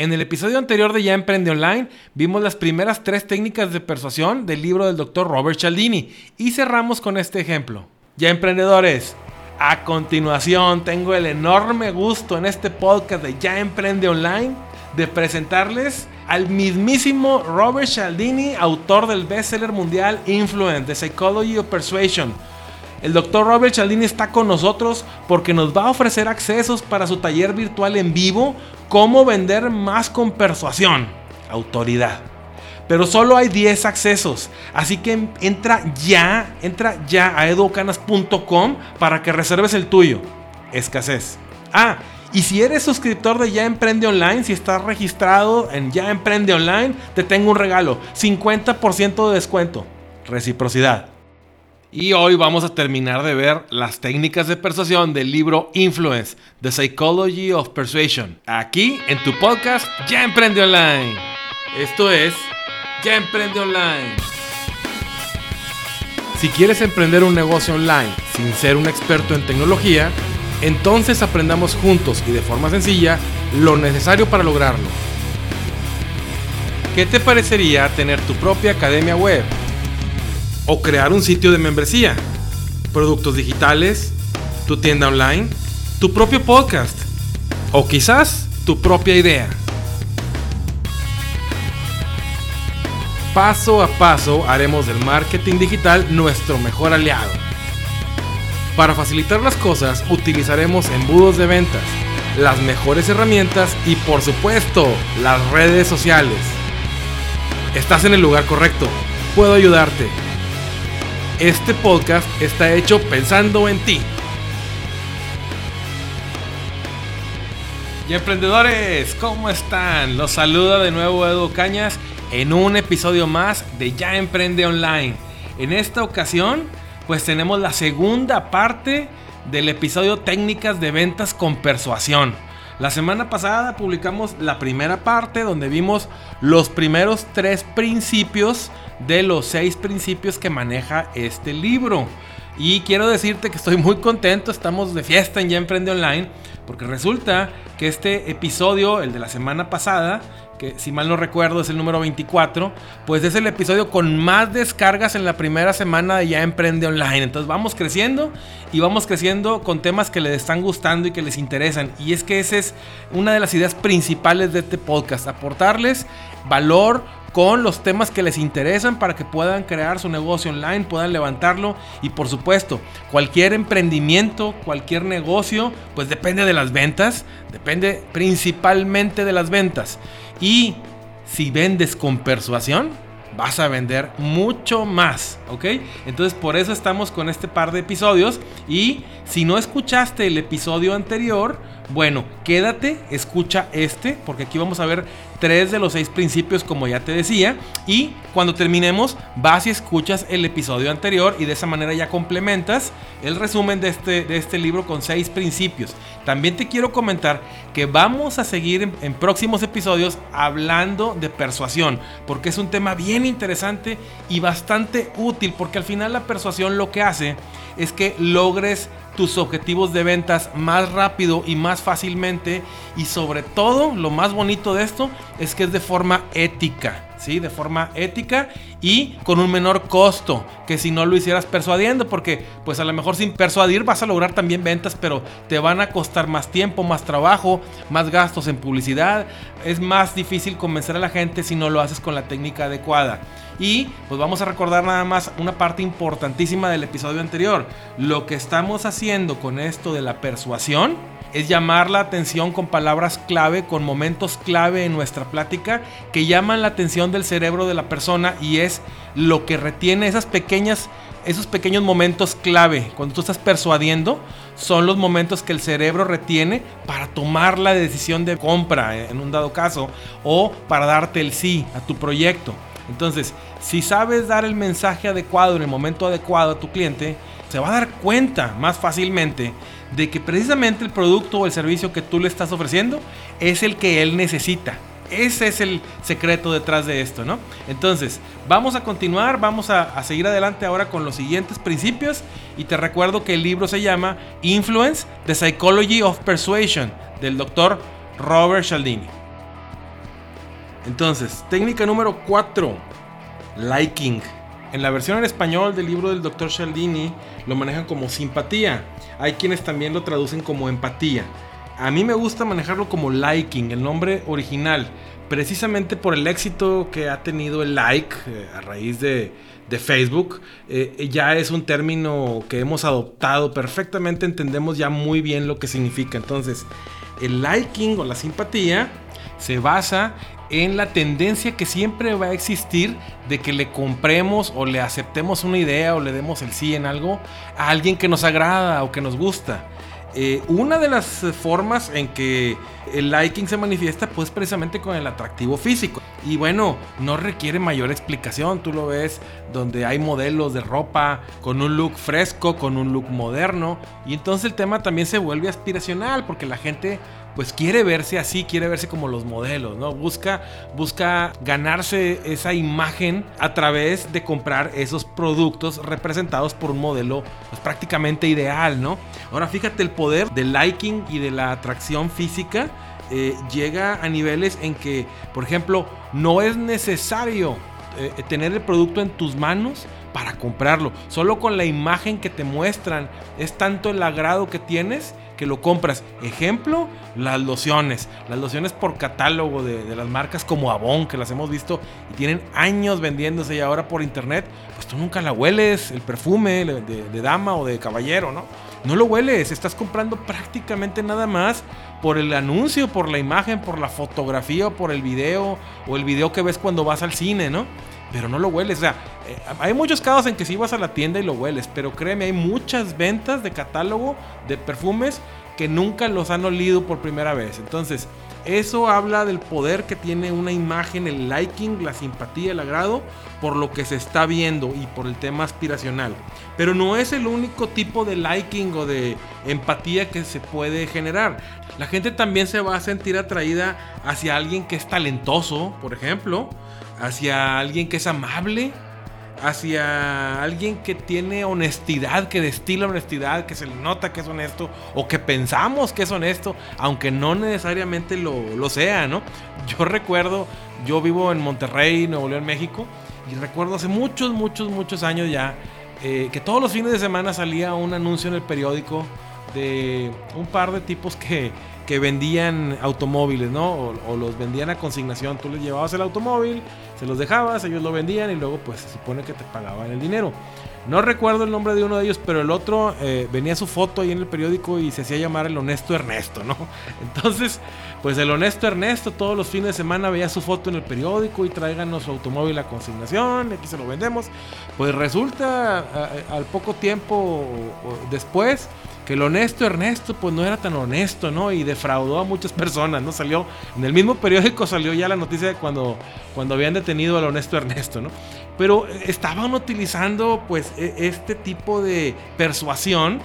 En el episodio anterior de Ya Emprende Online vimos las primeras tres técnicas de persuasión del libro del doctor Robert Cialdini y cerramos con este ejemplo. Ya emprendedores, a continuación tengo el enorme gusto en este podcast de Ya Emprende Online de presentarles al mismísimo Robert Cialdini, autor del bestseller mundial Influence, The Psychology of Persuasion. El doctor Robert Cialdini está con nosotros porque nos va a ofrecer accesos para su taller virtual en vivo, cómo vender más con persuasión, autoridad pero solo hay 10 accesos. Así que entra ya, entra ya a educanas.com para que reserves el tuyo. Escasez. Ah, y si eres suscriptor de Ya Emprende Online, si estás registrado en Ya Emprende Online, te tengo un regalo, 50% de descuento. Reciprocidad. Y hoy vamos a terminar de ver las técnicas de persuasión del libro Influence, The Psychology of Persuasion, aquí en tu podcast Ya Emprende Online. Esto es ya emprende online. Si quieres emprender un negocio online sin ser un experto en tecnología, entonces aprendamos juntos y de forma sencilla lo necesario para lograrlo. ¿Qué te parecería tener tu propia academia web? ¿O crear un sitio de membresía? ¿Productos digitales? ¿Tu tienda online? ¿Tu propio podcast? ¿O quizás tu propia idea? paso a paso haremos del marketing digital nuestro mejor aliado. Para facilitar las cosas utilizaremos embudos de ventas, las mejores herramientas y por supuesto las redes sociales. Estás en el lugar correcto, puedo ayudarte. Este podcast está hecho pensando en ti. Y emprendedores, ¿cómo están? Los saluda de nuevo Edu Cañas en un episodio más de Ya Emprende Online. En esta ocasión, pues tenemos la segunda parte del episodio Técnicas de Ventas con Persuasión. La semana pasada publicamos la primera parte donde vimos los primeros tres principios de los seis principios que maneja este libro. Y quiero decirte que estoy muy contento, estamos de fiesta en Ya Emprende Online, porque resulta que este episodio, el de la semana pasada, que si mal no recuerdo es el número 24, pues es el episodio con más descargas en la primera semana de Ya Emprende Online. Entonces vamos creciendo y vamos creciendo con temas que les están gustando y que les interesan. Y es que esa es una de las ideas principales de este podcast, aportarles valor con los temas que les interesan para que puedan crear su negocio online, puedan levantarlo y por supuesto, cualquier emprendimiento, cualquier negocio, pues depende de las ventas, depende principalmente de las ventas. Y si vendes con persuasión, vas a vender mucho más, ¿ok? Entonces por eso estamos con este par de episodios y si no escuchaste el episodio anterior, bueno, quédate, escucha este, porque aquí vamos a ver tres de los seis principios, como ya te decía. Y cuando terminemos, vas y escuchas el episodio anterior y de esa manera ya complementas el resumen de este, de este libro con seis principios. También te quiero comentar que vamos a seguir en, en próximos episodios hablando de persuasión, porque es un tema bien interesante y bastante útil, porque al final la persuasión lo que hace es que logres tus objetivos de ventas más rápido y más fácilmente y sobre todo lo más bonito de esto es que es de forma ética, ¿sí? De forma ética y con un menor costo que si no lo hicieras persuadiendo porque pues a lo mejor sin persuadir vas a lograr también ventas pero te van a costar más tiempo, más trabajo, más gastos en publicidad, es más difícil convencer a la gente si no lo haces con la técnica adecuada. Y pues vamos a recordar nada más una parte importantísima del episodio anterior. Lo que estamos haciendo con esto de la persuasión es llamar la atención con palabras clave, con momentos clave en nuestra plática que llaman la atención del cerebro de la persona y es lo que retiene esas pequeñas esos pequeños momentos clave cuando tú estás persuadiendo son los momentos que el cerebro retiene para tomar la decisión de compra en un dado caso o para darte el sí a tu proyecto. Entonces, si sabes dar el mensaje adecuado en el momento adecuado a tu cliente, se va a dar cuenta más fácilmente de que precisamente el producto o el servicio que tú le estás ofreciendo es el que él necesita. Ese es el secreto detrás de esto, ¿no? Entonces, vamos a continuar, vamos a, seguir adelante ahora con los siguientes principios. Y te recuerdo que el libro se llama Influence, The Psychology of Persuasion, del doctor Robert Cialdini. Entonces, técnica número 4, liking. En la versión en español del libro del Dr. Cialdini lo manejan como simpatía. Hay quienes también lo traducen como empatía. A mí me gusta manejarlo como liking, el nombre original, precisamente por el éxito que ha tenido el like eh, a raíz de, Facebook. Eh, ya es un término que hemos adoptado perfectamente, entendemos ya muy bien lo que significa. Entonces, el liking o la simpatía se basa en la tendencia que siempre va a existir de que le compremos o le aceptemos una idea o le demos el sí en algo a alguien que nos agrada o que nos gusta. Eh, una de las formas en que el liking se manifiesta pues precisamente con el atractivo físico. Y bueno, no requiere mayor explicación, tú lo ves donde hay modelos de ropa con un look fresco, con un look moderno. Y entonces el tema también se vuelve aspiracional porque la gente pues quiere verse así, quiere verse como los modelos, ¿no? Busca, busca ganarse esa imagen a través de comprar esos productos representados por un modelo pues, prácticamente ideal, ¿no? Ahora fíjate el poder del liking y de la atracción física eh, llega a niveles en que, por ejemplo, no es necesario eh, tener el producto en tus manos para comprarlo. Solo con la imagen que te muestran es tanto el agrado que tienes que lo compras. Ejemplo, las lociones. Las lociones por catálogo de, las marcas como Avon, que las hemos visto y tienen años vendiéndose y ahora por internet, pues tú nunca la hueles, el perfume de, de dama o de caballero, ¿no? No lo hueles, estás comprando prácticamente nada más por el anuncio, por la imagen, por la fotografía, por el video o el video que ves cuando vas al cine, ¿no? Pero no lo hueles. O sea, eh, hay muchos casos en que sí vas a la tienda y lo hueles, pero créeme, hay muchas ventas de catálogo de perfumes que nunca los han olido por primera vez. Entonces, eso habla del poder que tiene una imagen, el liking, la simpatía, el agrado, por lo que se está viendo y por el tema aspiracional. Pero no es el único tipo de liking o de empatía que se puede generar. La gente también se va a sentir atraída hacia alguien que es talentoso, por ejemplo, hacia alguien que es amable, hacia alguien que tiene honestidad, que destila honestidad, que se le nota que es honesto o que pensamos que es honesto, aunque no necesariamente lo, sea, ¿no? Yo recuerdo, yo vivo en Monterrey, Nuevo León, México, y recuerdo hace muchos, muchos, muchos años ya eh, que todos los fines de semana salía un anuncio en el periódico de un par de tipos que que vendían automóviles, ¿no? O, los vendían a consignación. Tú les llevabas el automóvil, se los dejabas, ellos lo vendían y luego pues se supone que te pagaban el dinero. No recuerdo el nombre de uno de ellos, pero el otro eh, venía su foto ahí en el periódico y se hacía llamar el honesto Ernesto, ¿no? Entonces, pues el honesto Ernesto todos los fines de semana veía su foto en el periódico y tráiganos su automóvil a consignación, aquí se lo vendemos. Pues resulta al poco tiempo después el honesto Ernesto pues no era tan honesto, ¿no? Y defraudó a muchas personas, ¿no? Salió, en el mismo periódico salió ya la noticia de cuando, cuando habían detenido al honesto Ernesto, ¿no? Pero estaban utilizando pues e, este tipo de persuasión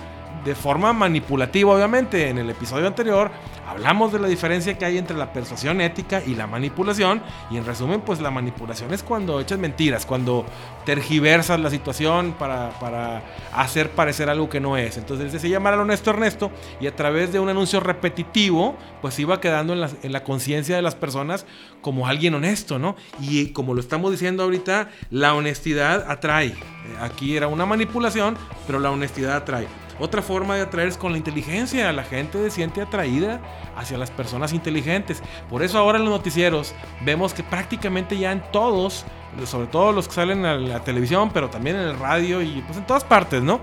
de forma manipulativa, obviamente. En el episodio anterior hablamos de la diferencia que hay entre la persuasión ética y la manipulación. Y en resumen, pues la manipulación es cuando echas mentiras, cuando tergiversas la situación para, hacer parecer algo que no es. Entonces él se llamar al honesto Ernesto y a través de un anuncio repetitivo, pues iba quedando en la, en la conciencia de las personas como alguien honesto, ¿no? Y como lo estamos diciendo ahorita, la honestidad atrae. Aquí era una manipulación, pero la honestidad atrae. Otra forma de atraer es con la inteligencia. La gente se siente atraída hacia las personas inteligentes. Por eso ahora en los noticieros vemos que prácticamente ya en todos, sobre todo los que salen a la televisión, pero también en el radio y pues en todas partes, ¿no?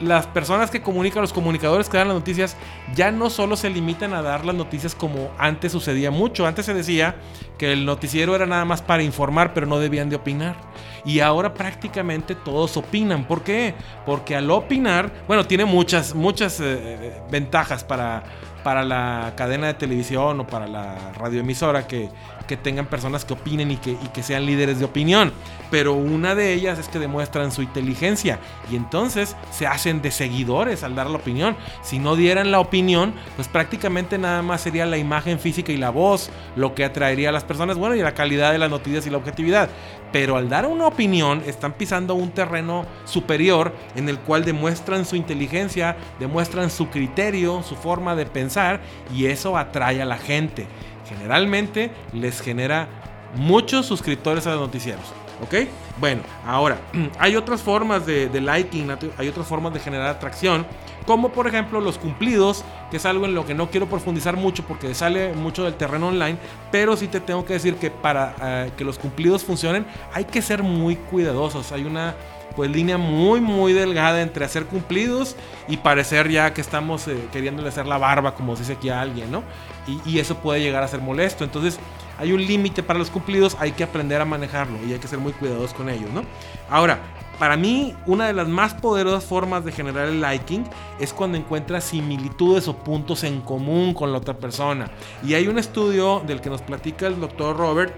Las personas que comunican, los comunicadores que dan las noticias, ya no solo se limitan a dar las noticias como antes sucedía mucho. Antes se decía que el noticiero era nada más para informar, pero no debían de opinar. Y ahora prácticamente todos opinan. ¿Por qué? Porque al opinar, bueno, tiene muchas, muchas eh, eh, ventajas para para la cadena de televisión o para la radioemisora que, que tengan personas que opinen y que, y que sean líderes de opinión. Pero una de ellas es que demuestran su inteligencia y entonces se hacen de seguidores al dar la opinión. Si no dieran la opinión, pues prácticamente nada más sería la imagen física y la voz lo que atraería a las personas, bueno, y la calidad de las noticias y la objetividad. Pero al dar una opinión, están pisando un terreno superior en el cual demuestran su inteligencia, demuestran su criterio, su forma de pensar y eso atrae a la gente generalmente les genera muchos suscriptores a los noticieros. ¿Ok? Bueno, ahora, hay otras formas de, liking, hay otras formas de generar atracción, como por ejemplo los cumplidos, que es algo en lo que no quiero profundizar mucho porque sale mucho del terreno online, pero sí te tengo que decir que para eh, que los cumplidos funcionen hay que ser muy cuidadosos. Hay una pues línea muy muy delgada entre hacer cumplidos y parecer ya que estamos eh, queriéndole hacer la barba como dice aquí a alguien, ¿no? Y, y, eso puede llegar a ser molesto. Entonces hay un límite para los cumplidos, hay que aprender a manejarlo y hay que ser muy cuidadosos con ellos, ¿no? Ahora, para mí, una de las más poderosas formas de generar el liking es cuando encuentras similitudes o puntos en común con la otra persona. Y hay un estudio del que nos platica el doctor Robert,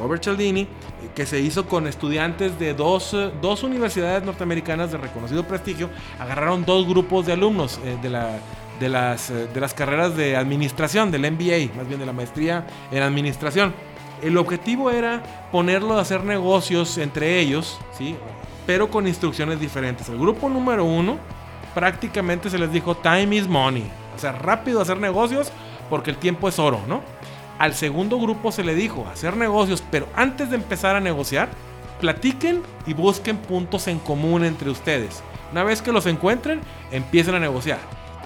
Robert Cialdini, que se hizo con estudiantes de dos, dos universidades norteamericanas de reconocido prestigio. Agarraron dos grupos de alumnos eh, de la de las, eh, de las carreras de administración, del MBA, más bien de la maestría en administración. El objetivo era ponerlo a hacer negocios entre ellos, ¿sí? Pero con instrucciones diferentes. El grupo número uno prácticamente se les dijo time is money, o sea, rápido hacer negocios porque el tiempo es oro, ¿no? Al segundo grupo se le dijo hacer negocios, pero antes de empezar a negociar, platiquen y busquen puntos en común entre ustedes. Una vez que los encuentren, empiecen a negociar.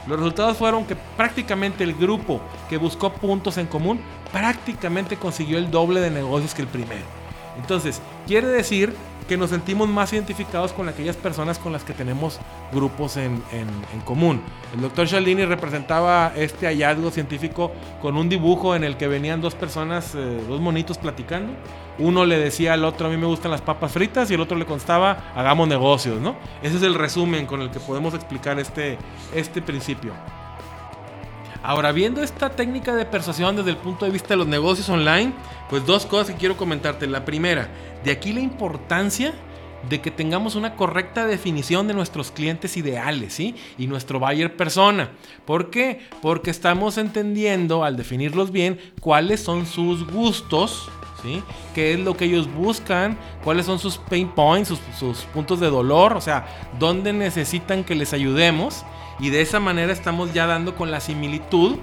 Los resultados fueron que prácticamente el grupo que buscó puntos en común prácticamente consiguió el doble de negocios que el primero. Entonces, quiere decir que nos sentimos más identificados con aquellas personas con las que tenemos grupos en, común. El doctor Cialdini representaba este hallazgo científico con un dibujo en el que venían dos personas, eh, dos monitos platicando. Uno le decía al otro, a mí me gustan las papas fritas, y el otro le constaba, hagamos negocios, ¿no? Ese es el resumen con el que podemos explicar este, este principio. Ahora, viendo esta técnica de persuasión desde el punto de vista de los negocios online, pues dos cosas que quiero comentarte. La primera, de aquí la importancia de que tengamos una correcta definición de nuestros clientes ideales, ¿sí? Y nuestro buyer persona. ¿Por qué? Porque estamos entendiendo al definirlos bien cuáles son sus gustos, ¿sí? ¿Qué es lo que ellos buscan? ¿Cuáles son sus pain points, sus, sus puntos de dolor? O sea, ¿dónde necesitan que les ayudemos? Y de esa manera estamos ya dando con la similitud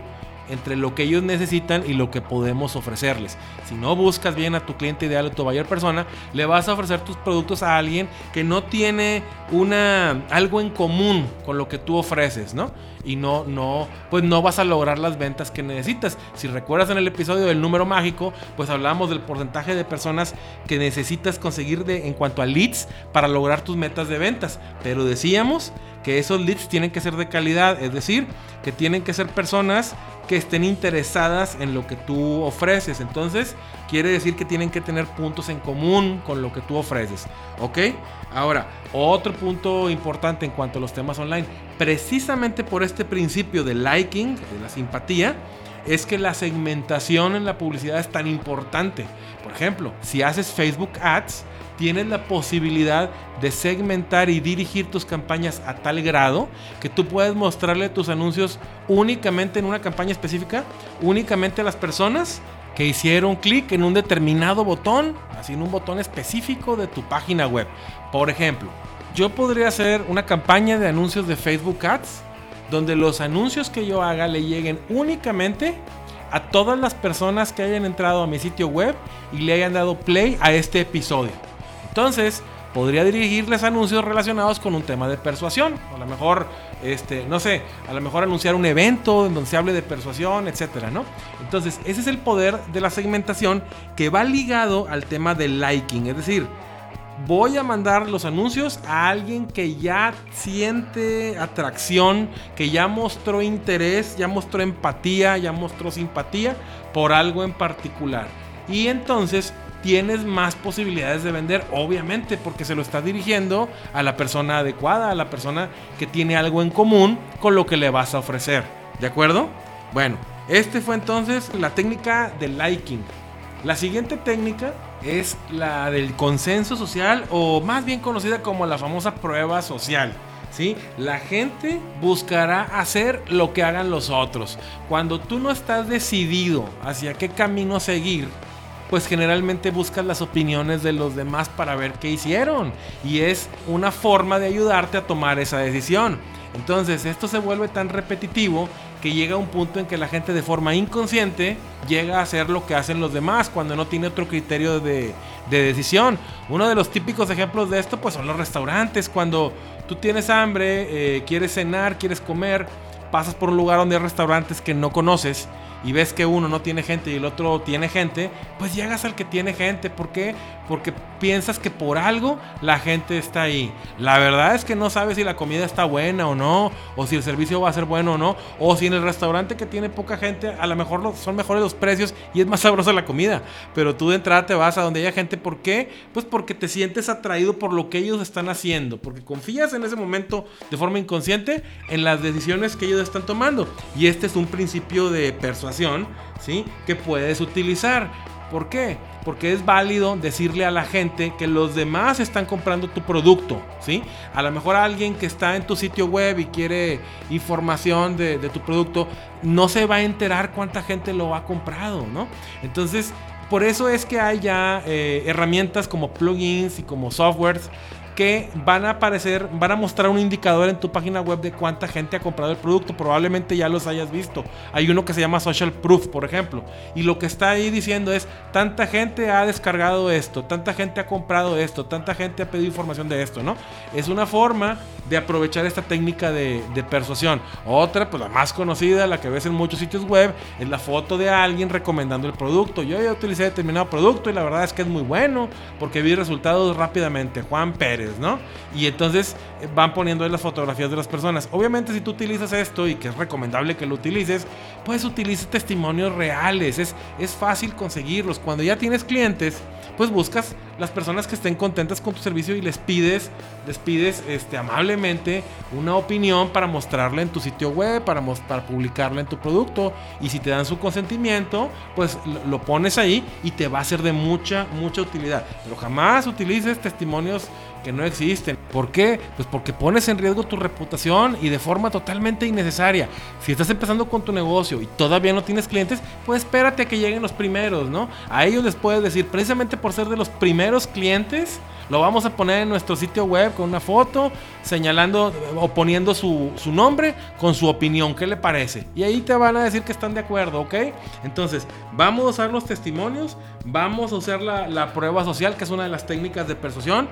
entre lo que ellos necesitan y lo que podemos ofrecerles. Si no buscas bien a tu cliente ideal o tu mayor persona, le vas a ofrecer tus productos a alguien que no tiene una algo en común con lo que tú ofreces, ¿no? Y no no pues no vas a lograr las ventas que necesitas. Si recuerdas en el episodio del número mágico, pues hablábamos del porcentaje de personas que necesitas conseguir de en cuanto a leads para lograr tus metas de ventas, pero decíamos que esos leads tienen que ser de calidad, es decir, que tienen que ser personas que estén interesadas en lo que tú ofreces. Entonces, quiere decir que tienen que tener puntos en común con lo que tú ofreces. ¿Ok? Ahora, otro punto importante en cuanto a los temas online, precisamente por este principio de liking, de la simpatía, es que la segmentación en la publicidad es tan importante. Por ejemplo, si haces Facebook Ads, tienes la posibilidad de segmentar y dirigir tus campañas a tal grado que tú puedes mostrarle tus anuncios únicamente en una campaña específica, únicamente a las personas que hicieron clic en un determinado botón, así en un botón específico de tu página web. Por ejemplo, yo podría hacer una campaña de anuncios de Facebook Ads donde los anuncios que yo haga le lleguen únicamente a todas las personas que hayan entrado a mi sitio web y le hayan dado play a este episodio. Entonces, podría dirigirles anuncios relacionados con un tema de persuasión. A lo mejor, este, no sé, a lo mejor anunciar un evento en donde se hable de persuasión, etcétera, ¿no? Entonces, ese es el poder de la segmentación que va ligado al tema del liking. Es decir, voy a mandar los anuncios a alguien que ya siente atracción, que ya mostró interés, ya mostró empatía, ya mostró simpatía por algo en particular. Y entonces tienes más posibilidades de vender, obviamente, porque se lo estás dirigiendo a la persona adecuada, a la persona que tiene algo en común con lo que le vas a ofrecer. ¿De acuerdo? Bueno, este fue entonces la técnica del liking. La siguiente técnica es la del consenso social o más bien conocida como la famosa prueba social. ¿Sí? La gente buscará hacer lo que hagan los otros. Cuando tú no estás decidido hacia qué camino seguir, pues generalmente buscas las opiniones de los demás para ver qué hicieron. Y es una forma de ayudarte a tomar esa decisión. Entonces esto se vuelve tan repetitivo que llega a un punto en que la gente de forma inconsciente llega a hacer lo que hacen los demás cuando no tiene otro criterio de, decisión. Uno de los típicos ejemplos de esto pues son los restaurantes. Cuando tú tienes hambre, eh, quieres cenar, quieres comer, pasas por un lugar donde hay restaurantes que no conoces y ves que uno no tiene gente y el otro tiene gente, pues llegas al que tiene gente. ¿Por qué? Porque piensas que por algo la gente está ahí. La verdad es que no sabes si la comida está buena o no, o si el servicio va a ser bueno o no, o si en el restaurante que tiene poca gente a lo mejor son mejores los precios y es más sabrosa la comida. Pero tú de entrada te vas a donde haya gente. ¿Por qué? Pues porque te sientes atraído por lo que ellos están haciendo, porque confías en ese momento de forma inconsciente en las decisiones que ellos están tomando. Y este es un principio de ¿sí? Que puedes utilizar. ¿Por qué? Porque es válido decirle a la gente que los demás están comprando tu producto, ¿sí? A lo mejor alguien que está en tu sitio web y quiere información de, tu producto, no se va a enterar cuánta gente lo ha comprado, ¿no? Entonces, por eso es que hay ya eh, herramientas como plugins y como softwares que van a aparecer, van a mostrar un indicador en tu página web de cuánta gente ha comprado el producto. Probablemente ya los hayas visto. Hay uno que se llama Social Proof, por ejemplo. Y lo que está ahí diciendo es, tanta gente ha descargado esto, tanta gente ha comprado esto, tanta gente ha pedido información de esto, ¿no? Es una forma de aprovechar esta técnica de, persuasión. Otra, pues la más conocida, la que ves en muchos sitios web, es la foto de alguien recomendando el producto. Yo ya utilicé determinado producto y la verdad es que es muy bueno porque vi resultados rápidamente. Juan Pérez. ¿no? Y entonces eh, van poniendo ahí las fotografías de las personas. Obviamente si tú utilizas esto y que es recomendable que lo utilices, pues utiliza testimonios reales. Es, es fácil conseguirlos. Cuando ya tienes clientes, pues buscas las personas que estén contentas con tu servicio y les pides, les pides este, amablemente una opinión para mostrarla en tu sitio web, para, para publicarla en tu producto. Y si te dan su consentimiento, pues lo, lo pones ahí y te va a ser de mucha, mucha utilidad. Pero jamás utilices testimonios que no existen. ¿Por qué? Pues porque pones en riesgo tu reputación y de forma totalmente innecesaria. Si estás empezando con tu negocio y todavía no tienes clientes, pues espérate a que lleguen los primeros, ¿no? A ellos les puedes decir, precisamente por ser de los primeros clientes, lo vamos a poner en nuestro sitio web con una foto, señalando o poniendo su, nombre con su opinión, ¿qué le parece? Y ahí te van a decir que están de acuerdo, ¿ok? Entonces, vamos a usar los testimonios, vamos a usar la, la prueba social, que es una de las técnicas de persuasión.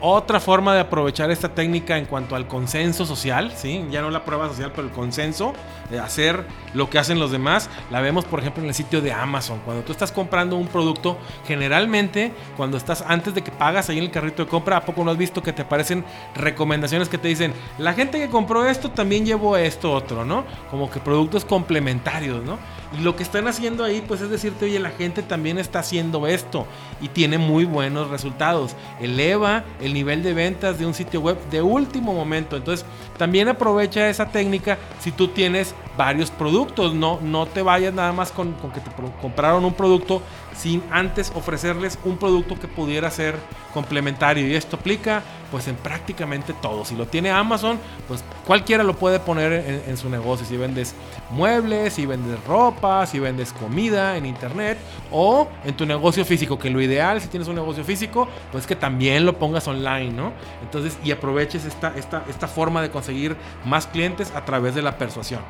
Otra forma de aprovechar esta técnica en cuanto al consenso social, ¿sí? ya no la prueba social, pero el consenso, de hacer lo que hacen los demás, la vemos por ejemplo en el sitio de Amazon. Cuando tú estás comprando un producto, generalmente cuando estás antes de que pagas ahí en el carrito de compra, ¿a poco no has visto que te aparecen recomendaciones que te dicen, la gente que compró esto también llevó esto otro, ¿no? Como que productos complementarios, ¿no? Y lo que están haciendo ahí, pues es decirte, oye, la gente también está haciendo esto y tiene muy buenos resultados. Eleva el nivel de ventas de un sitio web de último momento. Entonces, también aprovecha esa técnica si tú tienes varios productos. No, no te vayas nada más con, con que te compraron un producto sin antes ofrecerles un producto que pudiera ser complementario. Y esto aplica pues en prácticamente todo. Si lo tiene Amazon, pues cualquiera lo puede poner en, su negocio. Si vendes muebles, si vendes ropa, si vendes comida en internet o en tu negocio físico, que lo ideal si tienes un negocio físico, pues que también lo pongas online, ¿no? Entonces, y aproveches esta, esta, esta forma de conseguir más clientes a través de la persuasión.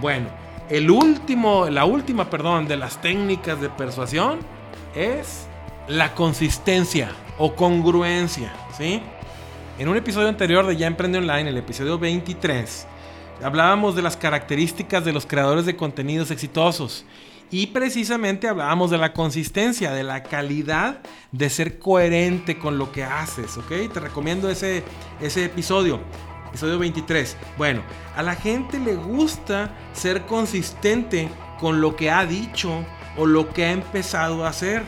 Bueno, el último, la última, perdón, de las técnicas de persuasión es la consistencia o congruencia, ¿sí? En un episodio anterior de Ya Emprende Online, el episodio 23, hablábamos de las características de los creadores de contenidos exitosos y precisamente hablábamos de la consistencia, de la calidad de ser coherente con lo que haces, ¿ok? Te recomiendo ese, ese episodio, episodio 23. Bueno, a la gente le gusta ser consistente con lo que ha dicho o lo que ha empezado a hacer.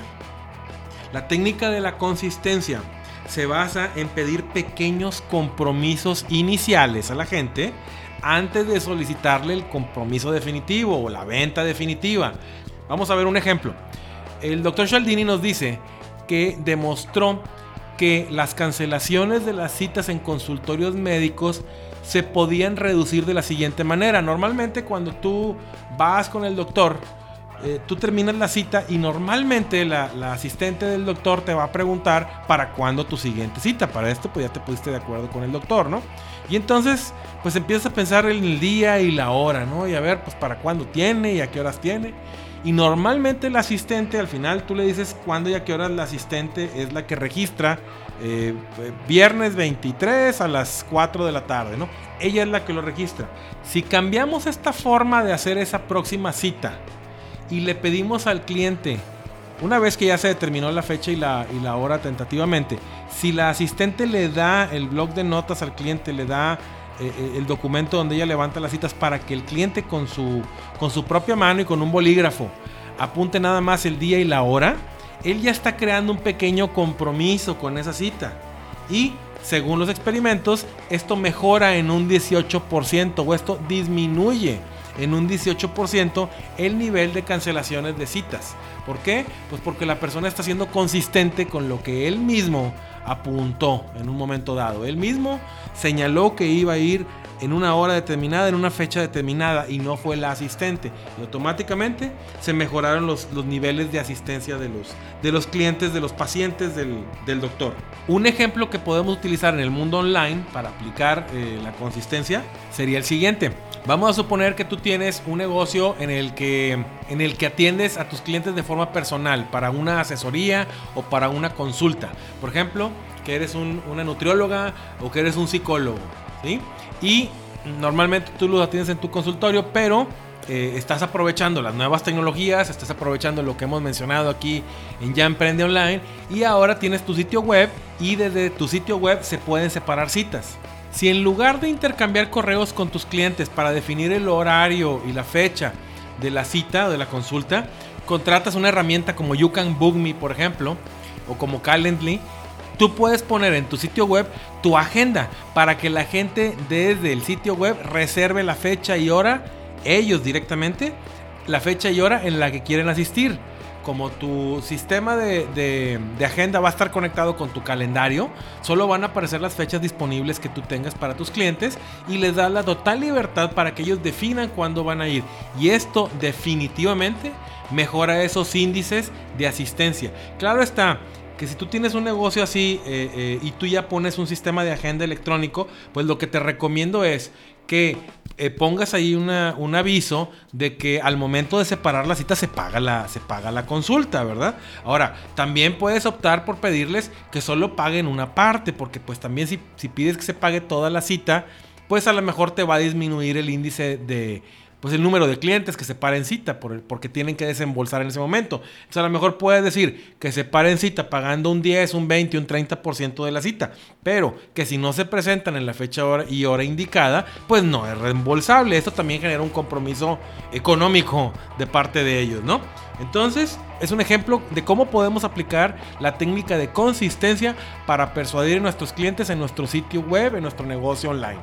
La técnica de la consistencia se basa en pedir pequeños compromisos iniciales a la gente antes de solicitarle el compromiso definitivo o la venta definitiva. Vamos a ver un ejemplo. El doctor Cialdini nos dice que demostró que las cancelaciones de las citas en consultorios médicos se podían reducir de la siguiente manera. Normalmente cuando tú vas con el doctor, eh, tú terminas la cita y normalmente la, asistente del doctor te va a preguntar para cuándo tu siguiente cita. Para esto pues ya te pusiste de acuerdo con el doctor, ¿no? Y entonces pues empiezas a pensar en el día y la hora, ¿no? Y a ver pues para cuándo tiene y a qué horas tiene. Y normalmente el asistente al final tú le dices cuándo y a qué horas la asistente es la que registra eh, viernes 23 a las 4 de la tarde, ¿no? Ella es la que lo registra. Si cambiamos esta forma de hacer esa próxima cita, y le pedimos al cliente, una vez que ya se determinó la fecha y la, hora tentativamente, si la asistente le da el blog de notas al cliente, le da eh, eh, el documento donde ella levanta las citas para que el cliente con su, con su propia mano y con un bolígrafo apunte nada más el día y la hora, él ya está creando un pequeño compromiso con esa cita. Y según los experimentos, esto mejora en un 18% o esto disminuye en un 18% el nivel de cancelaciones de citas. ¿Por qué? Pues porque la persona está siendo consistente con lo que él mismo apuntó en un momento dado. Él mismo señaló que iba a ir en una hora determinada, en una fecha determinada, y no fue la asistente. Y automáticamente se mejoraron los, los niveles de asistencia de los, de los clientes, de los pacientes del, del, doctor. Un ejemplo que podemos utilizar en el mundo online para aplicar eh, la consistencia sería el siguiente. Vamos a suponer que tú tienes un negocio en el que, en el que atiendes a tus clientes de forma personal para una asesoría o para una consulta. Por ejemplo, que eres una nutrióloga o que eres un psicólogo. ¿sí? Y normalmente tú lo atiendes en tu consultorio, pero eh, estás aprovechando las nuevas tecnologías, estás aprovechando lo que hemos mencionado aquí en Ya Emprende Online y ahora tienes tu sitio web y desde tu sitio web se pueden separar citas. Si en lugar de intercambiar correos con tus clientes para definir el horario y la fecha de la cita o de la consulta, contratas una herramienta como You Can Book Me, por ejemplo, o como Calendly, tú puedes poner en tu sitio web tu agenda para que la gente desde el sitio web reserve la fecha y hora, ellos directamente, la fecha y hora en la que quieren asistir como tu sistema de, agenda va a estar conectado con tu calendario, solo van a aparecer las fechas disponibles que tú tengas para tus clientes y les da la total libertad para que ellos definan cuándo van a ir. Y esto definitivamente mejora esos índices de asistencia. Claro está, que si tú tienes un negocio así eh, eh, y tú ya pones un sistema de agenda electrónico, pues lo que te recomiendo es que eh, pongas ahí un aviso de que al momento de separar la cita se paga la, se paga la consulta, ¿verdad? Ahora, también puedes optar por pedirles que solo paguen una parte, porque pues también si, si pides que se pague toda la cita, pues a lo mejor te va a disminuir el índice de pues el número de clientes que se paren cita por porque tienen que desembolsar en ese momento. Entonces a lo mejor puedes decir que se paren cita pagando un 10, un 20, un 30% de la cita, pero que si no se presentan en la fecha y hora indicada, pues no es reembolsable. Esto también genera un compromiso económico de parte de ellos, ¿no? Entonces, es un ejemplo de cómo podemos aplicar la técnica de consistencia para persuadir a nuestros clientes en nuestro sitio web, en nuestro negocio online.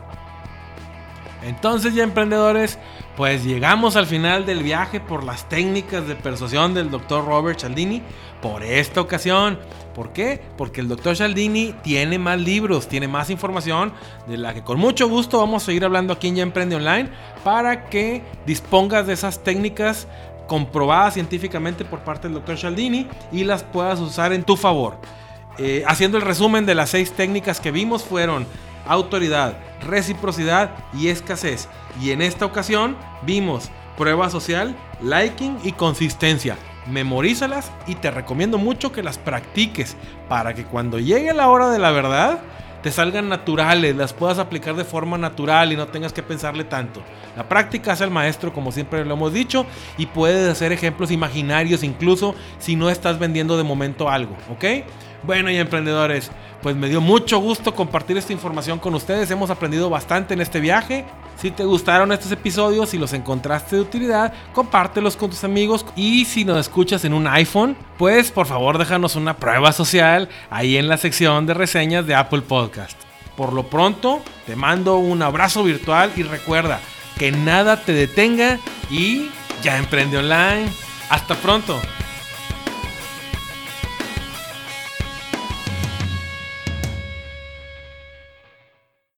Entonces ya emprendedores, pues llegamos al final del viaje por las técnicas de persuasión del doctor Robert Cialdini por esta ocasión. ¿Por qué? Porque el doctor Cialdini tiene más libros, tiene más información de la que con mucho gusto vamos a seguir hablando aquí en Ya Emprende Online para que dispongas de esas técnicas comprobadas científicamente por parte del doctor Cialdini y las puedas usar en tu favor. Eh, haciendo el resumen de las seis técnicas que vimos fueron autoridad, reciprocidad y escasez. Y en esta ocasión vimos prueba social, liking y consistencia. Memorízalas y te recomiendo mucho que las practiques para que cuando llegue la hora de la verdad te salgan naturales, las puedas aplicar de forma natural y no tengas que pensarle tanto. La práctica hace el maestro, como siempre lo hemos dicho, y puedes hacer ejemplos imaginarios incluso si no estás vendiendo de momento algo, ¿ok? Bueno, y emprendedores, pues me dio mucho gusto compartir esta información con ustedes. Hemos aprendido bastante en este viaje. Si te gustaron estos episodios, si los encontraste de utilidad, compártelos con tus amigos. Y si nos escuchas en un iPhone, pues por favor déjanos una prueba social ahí en la sección de reseñas de Apple Podcast. Por lo pronto, te mando un abrazo virtual y recuerda que nada te detenga y ya emprende online. Hasta pronto.